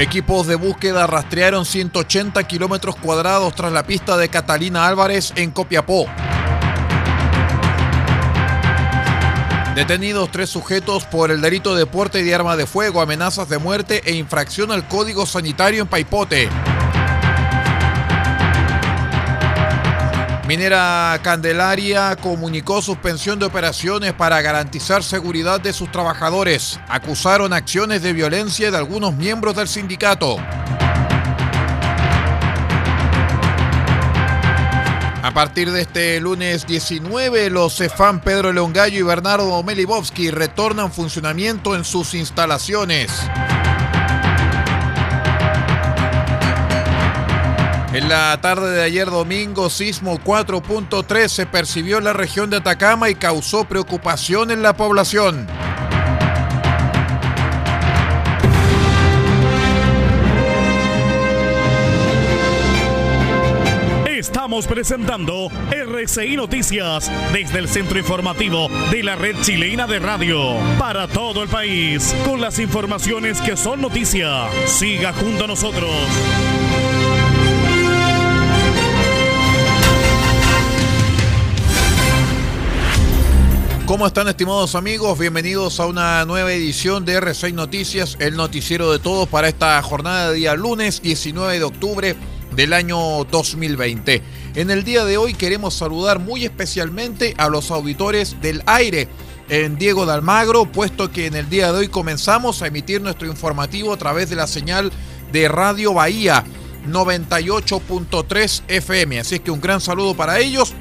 Equipos de búsqueda rastrearon 180 kilómetros cuadrados tras la pista de Catalina Álvarez en Copiapó. Detenidos tres sujetos por el delito de porte de arma de fuego, amenazas de muerte e infracción al código sanitario en Paipote. Minera Candelaria comunicó suspensión de operaciones para garantizar seguridad de sus trabajadores. Acusaron acciones de violencia de algunos miembros del sindicato. A partir de este lunes 19, los Cefam Pedro Leongallo y Bernardo Melibovsky retornan funcionamiento en sus instalaciones. En la tarde de ayer domingo, sismo 4.3 se percibió en la región de Atacama y causó preocupación en la población. Estamos presentando RCI Noticias desde el centro informativo de la red chilena de radio para todo el país con las informaciones que son noticia. Siga junto a nosotros. ¿Cómo están estimados amigos? Bienvenidos a una nueva edición de R6 Noticias, el noticiero de todos para esta jornada de día lunes 19 de octubre del año 2020. En el día de hoy queremos saludar muy especialmente a los auditores del aire en Diego de Almagro, puesto que en el día de hoy comenzamos a emitir nuestro informativo a través de la señal de Radio Bahía 98.3 FM. Así es que un gran saludo para ellos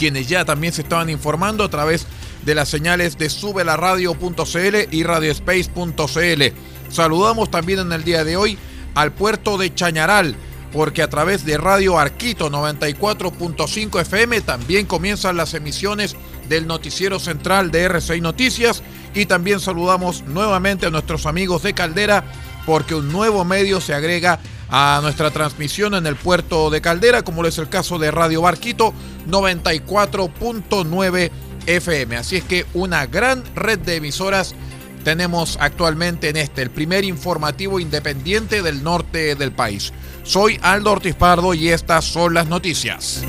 quienes ya también se estaban informando a través de las señales de subelaradio.cl y radiospace.cl. Saludamos también en el día de hoy al puerto de Chañaral, porque a través de Radio Arquito 94.5 FM también comienzan las emisiones del noticiero central de RCI Noticias y también saludamos nuevamente a nuestros amigos de Caldera porque un nuevo medio se agrega a nuestra transmisión en el puerto de Caldera, como es el caso de Radio Barquito 94.9 FM. Así es que una gran red de emisoras tenemos actualmente en este, el primer informativo independiente del norte del país. Soy Aldo Ortiz Pardo y estas son las noticias.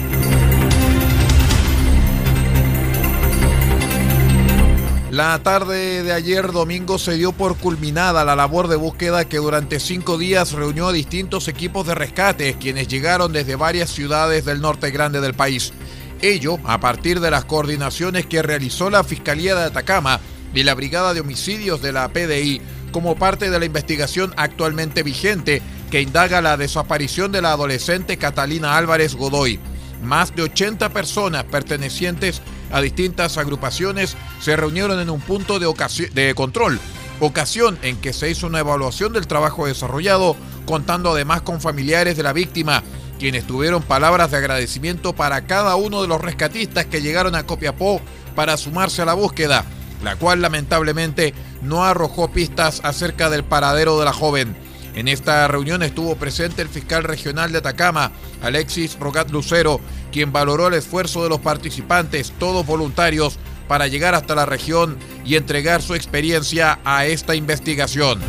La tarde de ayer domingo se dio por culminada la labor de búsqueda que durante cinco días reunió a distintos equipos de rescate, quienes llegaron desde varias ciudades del norte grande del país. Ello a partir de las coordinaciones que realizó la Fiscalía de Atacama y la Brigada de Homicidios de la PDI como parte de la investigación actualmente vigente que indaga la desaparición de la adolescente Catalina Álvarez Godoy. Más de 80 personas pertenecientes a distintas agrupaciones se reunieron en un punto de, control, ocasión en que se hizo una evaluación del trabajo desarrollado, contando además con familiares de la víctima, quienes tuvieron palabras de agradecimiento para cada uno de los rescatistas que llegaron a Copiapó para sumarse a la búsqueda, la cual lamentablemente no arrojó pistas acerca del paradero de la joven. En esta reunión estuvo presente el fiscal regional de Atacama, Alexis Rogat Lucero, quien valoró el esfuerzo de los participantes, todos voluntarios, para llegar hasta la región y entregar su experiencia a esta investigación.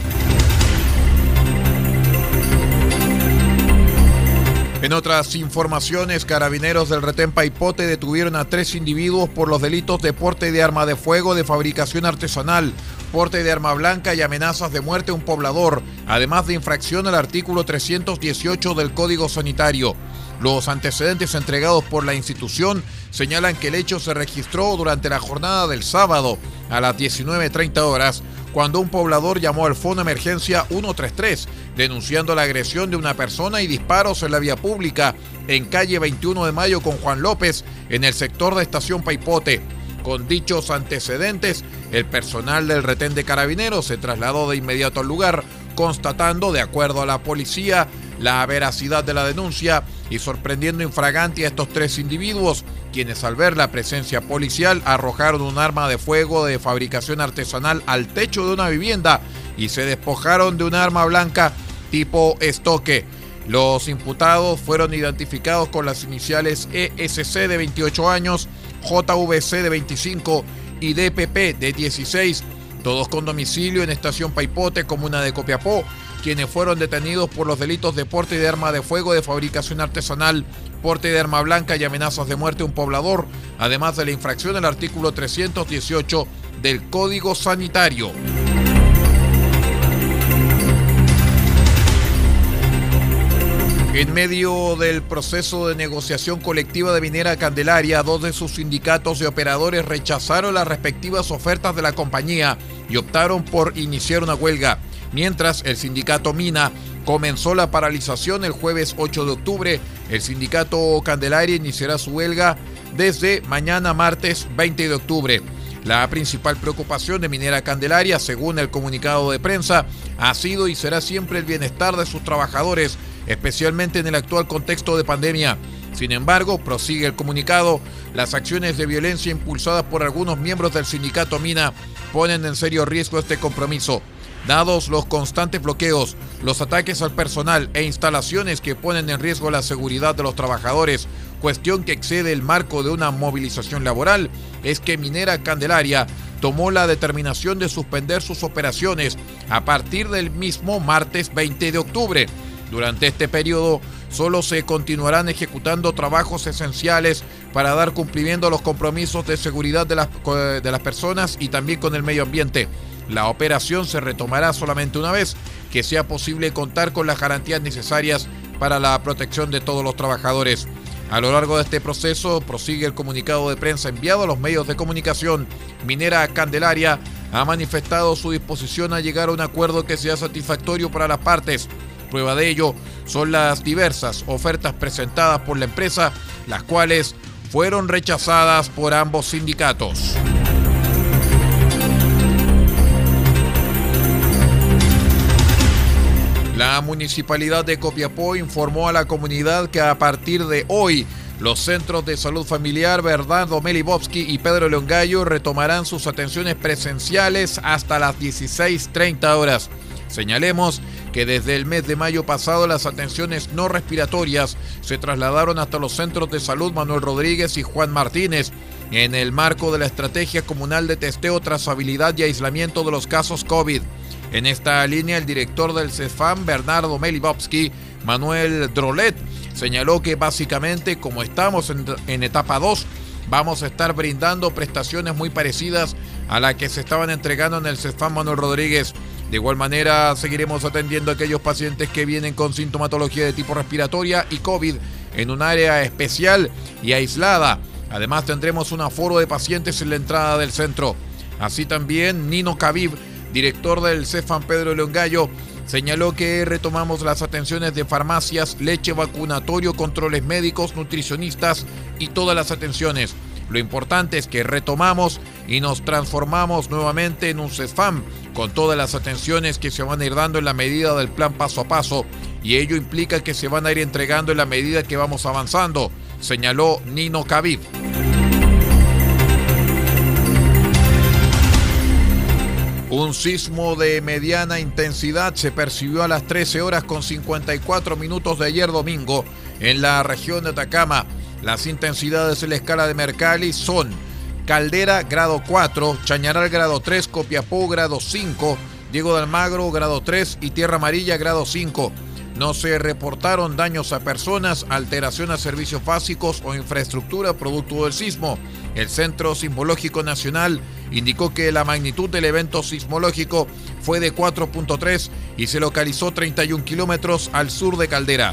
En otras informaciones, carabineros del retén Paipote detuvieron a tres individuos por los delitos de porte de arma de fuego de fabricación artesanal, porte de arma blanca y amenazas de muerte a un poblador, además de infracción al artículo 318 del Código Sanitario. Los antecedentes entregados por la institución señalan que el hecho se registró durante la jornada del sábado a las 19.30 horas cuando un poblador llamó al Fondo Emergencia 133 denunciando la agresión de una persona y disparos en la vía pública en calle 21 de Mayo con Juan López en el sector de Estación Paipote. Con dichos antecedentes, el personal del retén de carabineros se trasladó de inmediato al lugar, constatando, de acuerdo a la policía, la veracidad de la denuncia y sorprendiendo infragante a estos tres individuos, quienes al ver la presencia policial arrojaron un arma de fuego de fabricación artesanal al techo de una vivienda y se despojaron de un arma blanca tipo estoque. Los imputados fueron identificados con las iniciales ESC de 28 años, JVC de 25 y DPP de 16, todos con domicilio en Estación Paipote, comuna de Copiapó, quienes fueron detenidos por los delitos de porte de arma de fuego de fabricación artesanal, porte de arma blanca y amenazas de muerte a un poblador, además de la infracción al artículo 318 del Código Sanitario. En medio del proceso de negociación colectiva de Minera Candelaria, dos de sus sindicatos de operadores rechazaron las respectivas ofertas de la compañía y optaron por iniciar una huelga, mientras el sindicato Mina comenzó la paralización el jueves 8 de octubre. El sindicato Candelaria iniciará su huelga desde mañana martes 20 de octubre. La principal preocupación de Minera Candelaria, según el comunicado de prensa, ha sido y será siempre el bienestar de sus trabajadores especialmente en el actual contexto de pandemia. Sin embargo, prosigue el comunicado, las acciones de violencia impulsadas por algunos miembros del sindicato Mina ponen en serio riesgo este compromiso. Dados los constantes bloqueos, los ataques al personal e instalaciones que ponen en riesgo la seguridad de los trabajadores, cuestión que excede el marco de una movilización laboral, es que Minera Candelaria tomó la determinación de suspender sus operaciones a partir del mismo martes 20 de octubre durante este periodo solo se continuarán ejecutando trabajos esenciales para dar cumplimiento a los compromisos de seguridad de las, de las personas y también con el medio ambiente. La operación se retomará solamente una vez que sea posible contar con las garantías necesarias para la protección de todos los trabajadores. A lo largo de este proceso prosigue el comunicado de prensa enviado a los medios de comunicación. Minera Candelaria ha manifestado su disposición a llegar a un acuerdo que sea satisfactorio para las partes Prueba de ello son las diversas ofertas presentadas por la empresa, las cuales fueron rechazadas por ambos sindicatos. La municipalidad de Copiapó informó a la comunidad que a partir de hoy los centros de salud familiar Bernardo Melibovsky y Pedro Leongallo retomarán sus atenciones presenciales hasta las 16.30 horas. Señalemos que desde el mes de mayo pasado las atenciones no respiratorias se trasladaron hasta los centros de salud Manuel Rodríguez y Juan Martínez en el marco de la estrategia comunal de testeo, trazabilidad y aislamiento de los casos COVID. En esta línea, el director del CEFAM, Bernardo Melibovsky, Manuel Drolet, señaló que básicamente como estamos en, en etapa 2, vamos a estar brindando prestaciones muy parecidas a las que se estaban entregando en el CEFAM Manuel Rodríguez. De igual manera, seguiremos atendiendo a aquellos pacientes que vienen con sintomatología de tipo respiratoria y COVID en un área especial y aislada. Además, tendremos un aforo de pacientes en la entrada del centro. Así también Nino Cavib, director del Cefan Pedro León Gallo, señaló que retomamos las atenciones de farmacias, leche vacunatorio, controles médicos, nutricionistas y todas las atenciones. Lo importante es que retomamos y nos transformamos nuevamente en un CESFAM con todas las atenciones que se van a ir dando en la medida del plan paso a paso y ello implica que se van a ir entregando en la medida que vamos avanzando, señaló Nino Cavif. Un sismo de mediana intensidad se percibió a las 13 horas con 54 minutos de ayer domingo en la región de Atacama. Las intensidades en la escala de Mercalli son Caldera grado 4, Chañaral grado 3, Copiapó grado 5, Diego de Almagro grado 3 y Tierra Amarilla grado 5. No se reportaron daños a personas, alteración a servicios básicos o infraestructura producto del sismo. El Centro Sismológico Nacional indicó que la magnitud del evento sismológico fue de 4.3 y se localizó 31 kilómetros al sur de Caldera.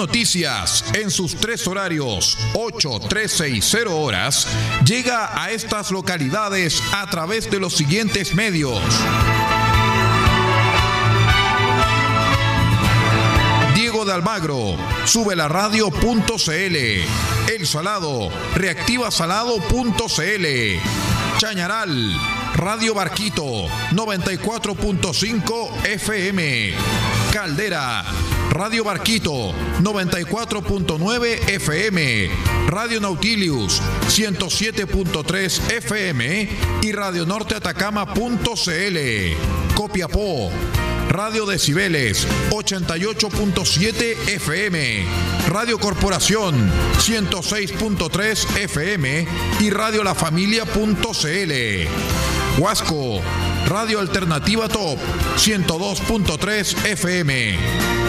Noticias, en sus tres horarios, 8, 13 y 0 horas, llega a estas localidades a través de los siguientes medios. Diego de Almagro, sube la radio.cl. El Salado, reactivasalado.cl. Chañaral, Radio Barquito, 94.5 FM. Caldera, Radio Barquito 94.9 FM, Radio Nautilius 107.3 FM y Radio Norte Atacama.cl. Copiapó. Radio Decibeles 88.7 FM, Radio Corporación 106.3 FM y Radio La Familia.cl. Huasco, Radio Alternativa Top 102.3 FM.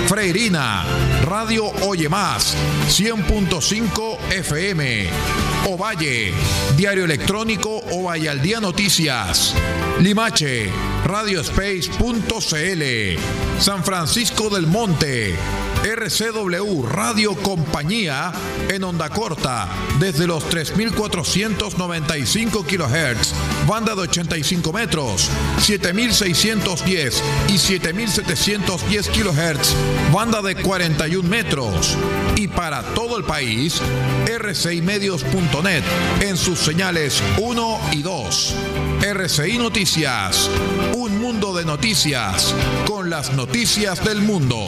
Freirina, Radio Oye Más 100.5 FM. Ovalle, Diario Electrónico Ovalle al Día Noticias. Limache, Radiospace.cl. San Francisco del Monte, RCW Radio Compañía en onda corta desde los 3.495 kHz, banda de 85 metros, 7.610 y 7.710 kHz, banda de 41 metros. Y para todo el país, rcimedios.net en sus señales 1 y 2. RCI Noticias, un mundo de noticias con las noticias del mundo.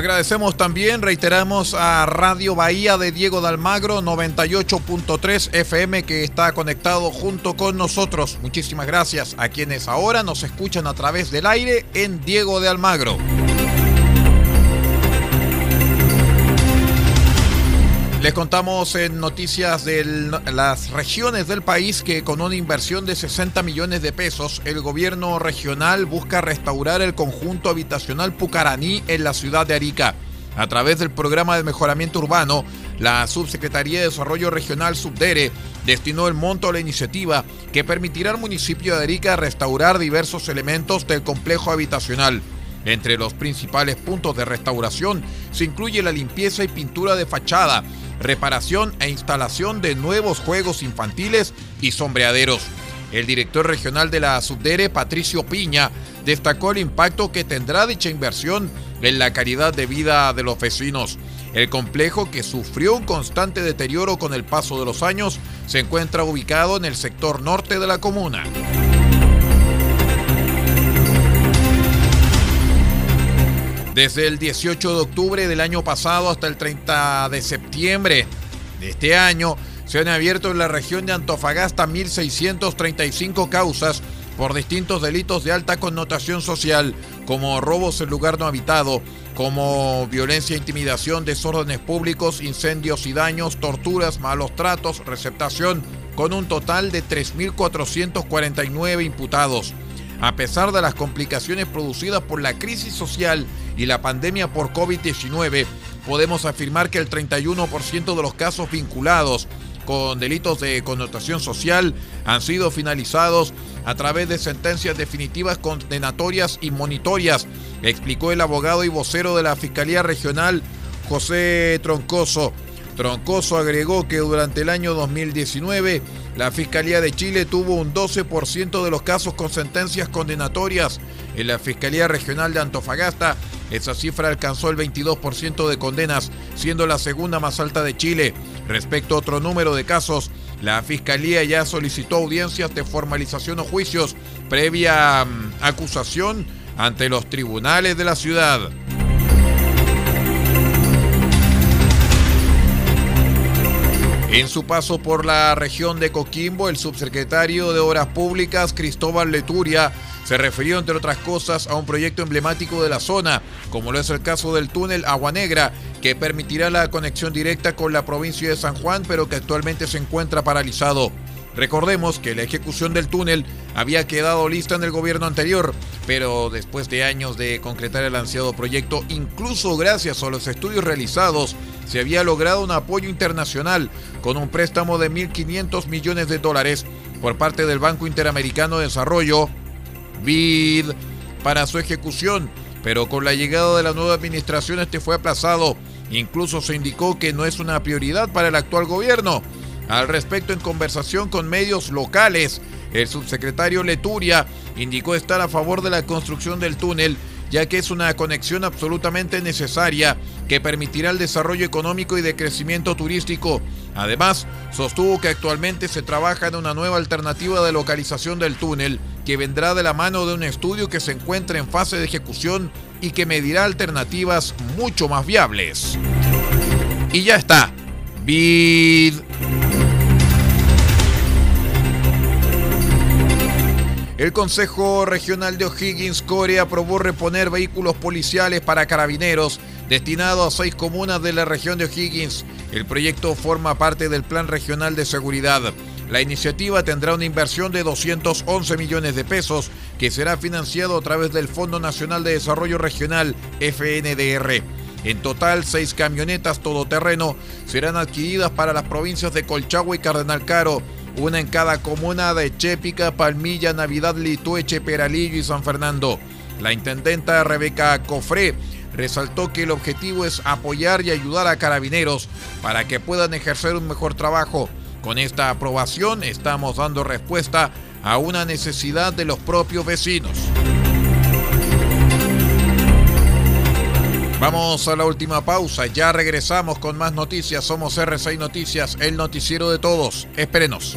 Agradecemos también, reiteramos a Radio Bahía de Diego de Almagro 98.3 FM que está conectado junto con nosotros. Muchísimas gracias a quienes ahora nos escuchan a través del aire en Diego de Almagro. Les contamos en noticias de las regiones del país que con una inversión de 60 millones de pesos, el gobierno regional busca restaurar el conjunto habitacional Pucaraní en la ciudad de Arica. A través del programa de mejoramiento urbano, la Subsecretaría de Desarrollo Regional Subdere destinó el monto a la iniciativa que permitirá al municipio de Arica restaurar diversos elementos del complejo habitacional. Entre los principales puntos de restauración se incluye la limpieza y pintura de fachada, reparación e instalación de nuevos juegos infantiles y sombreaderos. El director regional de la Subdere, Patricio Piña, destacó el impacto que tendrá dicha inversión en la calidad de vida de los vecinos. El complejo, que sufrió un constante deterioro con el paso de los años, se encuentra ubicado en el sector norte de la comuna. Desde el 18 de octubre del año pasado hasta el 30 de septiembre de este año, se han abierto en la región de Antofagasta 1.635 causas por distintos delitos de alta connotación social, como robos en lugar no habitado, como violencia, intimidación, desórdenes públicos, incendios y daños, torturas, malos tratos, receptación, con un total de 3.449 imputados. A pesar de las complicaciones producidas por la crisis social y la pandemia por COVID-19, podemos afirmar que el 31% de los casos vinculados con delitos de connotación social han sido finalizados a través de sentencias definitivas condenatorias y monitorias, explicó el abogado y vocero de la Fiscalía Regional José Troncoso. Troncoso agregó que durante el año 2019 la Fiscalía de Chile tuvo un 12% de los casos con sentencias condenatorias. En la Fiscalía Regional de Antofagasta, esa cifra alcanzó el 22% de condenas, siendo la segunda más alta de Chile. Respecto a otro número de casos, la Fiscalía ya solicitó audiencias de formalización o juicios previa mm, acusación ante los tribunales de la ciudad. En su paso por la región de Coquimbo, el subsecretario de Obras Públicas, Cristóbal Leturia, se refirió, entre otras cosas, a un proyecto emblemático de la zona, como lo es el caso del túnel Agua Negra, que permitirá la conexión directa con la provincia de San Juan, pero que actualmente se encuentra paralizado. Recordemos que la ejecución del túnel había quedado lista en el gobierno anterior, pero después de años de concretar el ansiado proyecto, incluso gracias a los estudios realizados, se había logrado un apoyo internacional con un préstamo de 1.500 millones de dólares por parte del Banco Interamericano de Desarrollo, BID, para su ejecución, pero con la llegada de la nueva administración este fue aplazado. Incluso se indicó que no es una prioridad para el actual gobierno. Al respecto, en conversación con medios locales, el subsecretario Leturia indicó estar a favor de la construcción del túnel ya que es una conexión absolutamente necesaria que permitirá el desarrollo económico y de crecimiento turístico. Además, sostuvo que actualmente se trabaja en una nueva alternativa de localización del túnel que vendrá de la mano de un estudio que se encuentra en fase de ejecución y que medirá alternativas mucho más viables. Y ya está. Vid. El Consejo Regional de O'Higgins, Corea, aprobó reponer vehículos policiales para carabineros destinados a seis comunas de la región de O'Higgins. El proyecto forma parte del Plan Regional de Seguridad. La iniciativa tendrá una inversión de 211 millones de pesos que será financiado a través del Fondo Nacional de Desarrollo Regional, FNDR. En total, seis camionetas todoterreno serán adquiridas para las provincias de Colchagua y Cardenal Caro una en cada comuna de Chépica, Palmilla, Navidad, Litueche, Peralillo y San Fernando. La intendenta Rebeca Cofré resaltó que el objetivo es apoyar y ayudar a carabineros para que puedan ejercer un mejor trabajo. Con esta aprobación estamos dando respuesta a una necesidad de los propios vecinos. Vamos a la última pausa, ya regresamos con más noticias. Somos R6 Noticias, el noticiero de todos. Espérenos.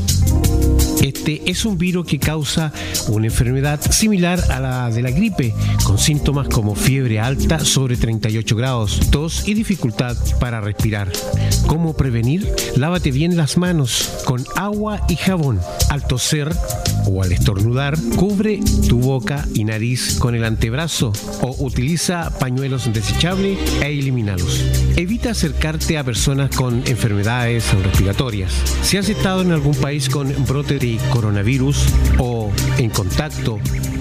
Este es un virus que causa una enfermedad similar a la de la gripe, con síntomas como fiebre alta sobre 38 grados, tos y dificultad para respirar. ¿Cómo prevenir? Lávate bien las manos con agua y jabón. Al toser o al estornudar, cubre tu boca y nariz con el antebrazo o utiliza pañuelos desechables e elimínalos. Evita acercarte a personas con enfermedades respiratorias. Si has estado en algún país con brote de coronavirus o en contacto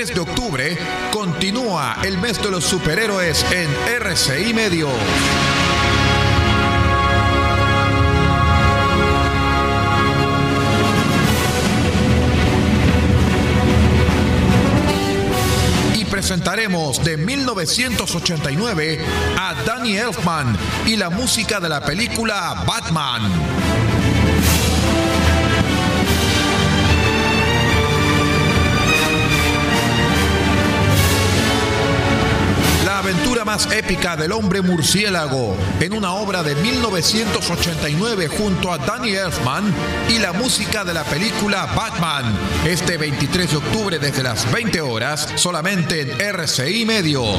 23 de octubre continúa el mes de los superhéroes en RCI Medio. Y presentaremos de 1989 a Danny Elfman y la música de la película Batman. Más épica del hombre murciélago en una obra de 1989 junto a Danny Elfman y la música de la película Batman. Este 23 de octubre desde las 20 horas solamente en RCI Medios.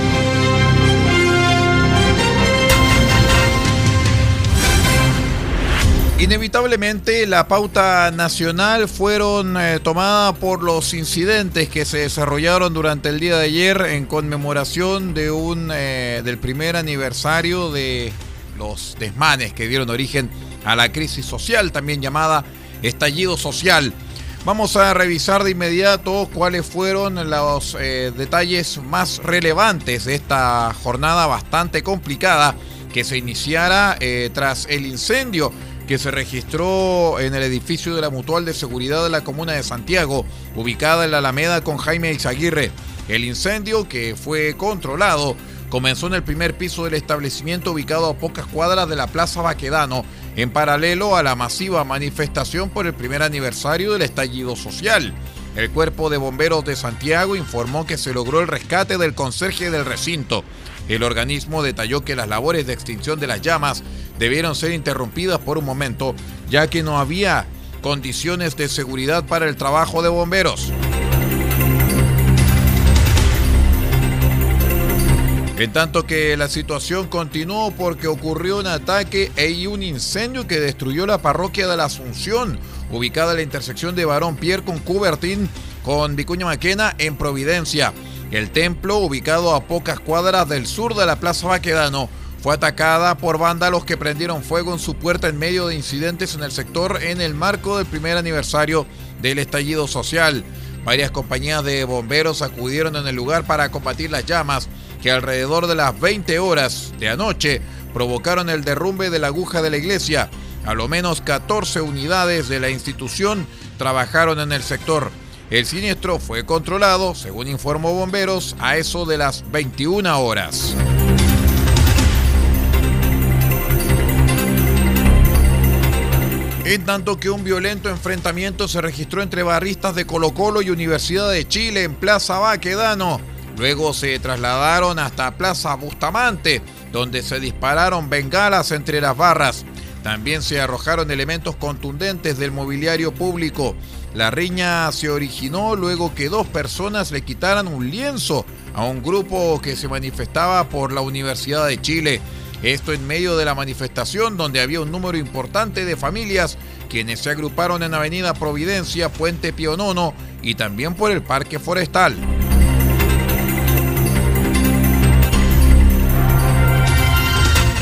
Inevitablemente la pauta nacional fueron eh, tomada por los incidentes que se desarrollaron durante el día de ayer en conmemoración de un eh, del primer aniversario de los desmanes que dieron origen a la crisis social, también llamada estallido social. Vamos a revisar de inmediato cuáles fueron los eh, detalles más relevantes de esta jornada bastante complicada que se iniciara tras el incendio que se registró en el edificio de la Mutual de Seguridad de la Comuna de Santiago, ubicada en la Alameda con Jaime Izaguirre. El incendio, que fue controlado, comenzó en el primer piso del establecimiento ubicado a pocas cuadras de la Plaza Baquedano, en paralelo a la masiva manifestación por el primer aniversario del estallido social. El Cuerpo de Bomberos de Santiago informó que se logró el rescate del conserje del recinto. El organismo detalló que las labores de extinción de las llamas debieron ser interrumpidas por un momento, ya que no había condiciones de seguridad para el trabajo de bomberos. En tanto que la situación continuó porque ocurrió un ataque e un incendio que destruyó la parroquia de la Asunción, ubicada en la intersección de Barón Pierre con Cubertín con Vicuña Maquena en Providencia. El templo, ubicado a pocas cuadras del sur de la Plaza Baquedano, fue atacada por vándalos que prendieron fuego en su puerta en medio de incidentes en el sector en el marco del primer aniversario del estallido social. Varias compañías de bomberos acudieron en el lugar para combatir las llamas que alrededor de las 20 horas de anoche provocaron el derrumbe de la aguja de la iglesia. A lo menos 14 unidades de la institución trabajaron en el sector. El siniestro fue controlado, según informó bomberos, a eso de las 21 horas. En tanto que un violento enfrentamiento se registró entre barristas de Colo Colo y Universidad de Chile en Plaza Baquedano. Luego se trasladaron hasta Plaza Bustamante, donde se dispararon bengalas entre las barras. También se arrojaron elementos contundentes del mobiliario público. La riña se originó luego que dos personas le quitaran un lienzo a un grupo que se manifestaba por la Universidad de Chile. Esto en medio de la manifestación donde había un número importante de familias quienes se agruparon en Avenida Providencia, Puente Pionono y también por el Parque Forestal.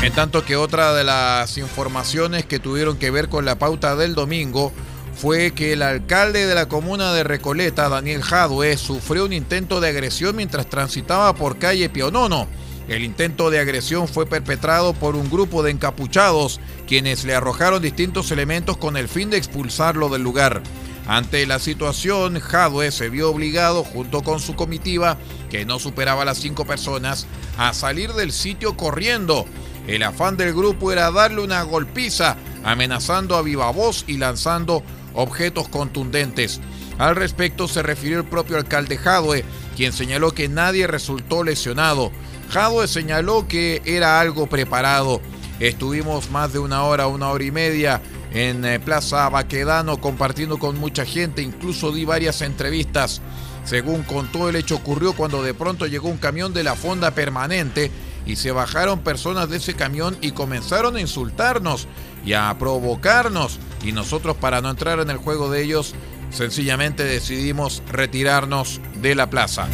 En tanto que otra de las informaciones que tuvieron que ver con la pauta del domingo fue que el alcalde de la comuna de Recoleta, Daniel Jadue, sufrió un intento de agresión mientras transitaba por calle Pionono. El intento de agresión fue perpetrado por un grupo de encapuchados, quienes le arrojaron distintos elementos con el fin de expulsarlo del lugar. Ante la situación, Jadwe se vio obligado, junto con su comitiva, que no superaba las cinco personas, a salir del sitio corriendo. El afán del grupo era darle una golpiza, amenazando a viva voz y lanzando objetos contundentes. Al respecto se refirió el propio alcalde Jadwe, quien señaló que nadie resultó lesionado. Jadwe señaló que era algo preparado. Estuvimos más de una hora, una hora y media en eh, Plaza Baquedano compartiendo con mucha gente, incluso di varias entrevistas. Según contó, el hecho ocurrió cuando de pronto llegó un camión de la fonda permanente y se bajaron personas de ese camión y comenzaron a insultarnos y a provocarnos. Y nosotros para no entrar en el juego de ellos, sencillamente decidimos retirarnos de la plaza.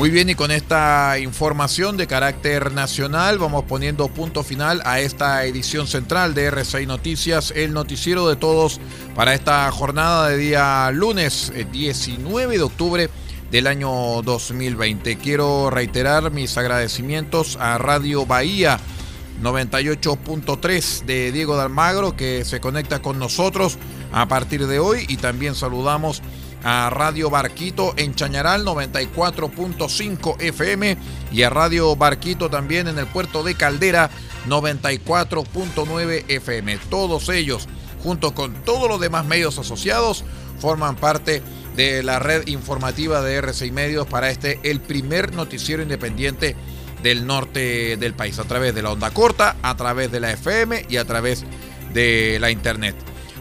Muy bien, y con esta información de carácter nacional vamos poniendo punto final a esta edición central de R6 Noticias, el noticiero de todos para esta jornada de día lunes 19 eh, de octubre del año 2020. Quiero reiterar mis agradecimientos a Radio Bahía 98.3 de Diego de Almagro que se conecta con nosotros a partir de hoy y también saludamos a Radio Barquito en Chañaral 94.5 FM y a Radio Barquito también en el puerto de Caldera 94.9 FM. Todos ellos, junto con todos los demás medios asociados, forman parte de la red informativa de R6 Medios para este, el primer noticiero independiente del norte del país, a través de la onda corta, a través de la FM y a través de la internet.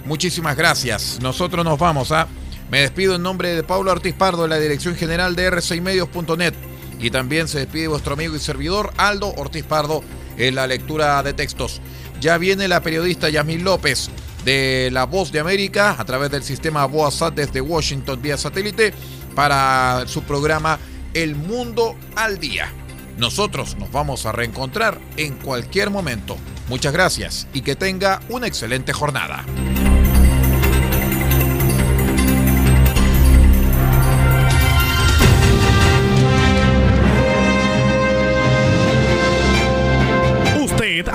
Muchísimas gracias. Nosotros nos vamos a me despido en nombre de Pablo Ortiz Pardo, de la dirección general de R6medios.net. Y también se despide vuestro amigo y servidor Aldo Ortiz Pardo en la lectura de textos. Ya viene la periodista Yasmín López de La Voz de América a través del sistema BOASAT desde Washington vía satélite para su programa El Mundo al Día. Nosotros nos vamos a reencontrar en cualquier momento. Muchas gracias y que tenga una excelente jornada.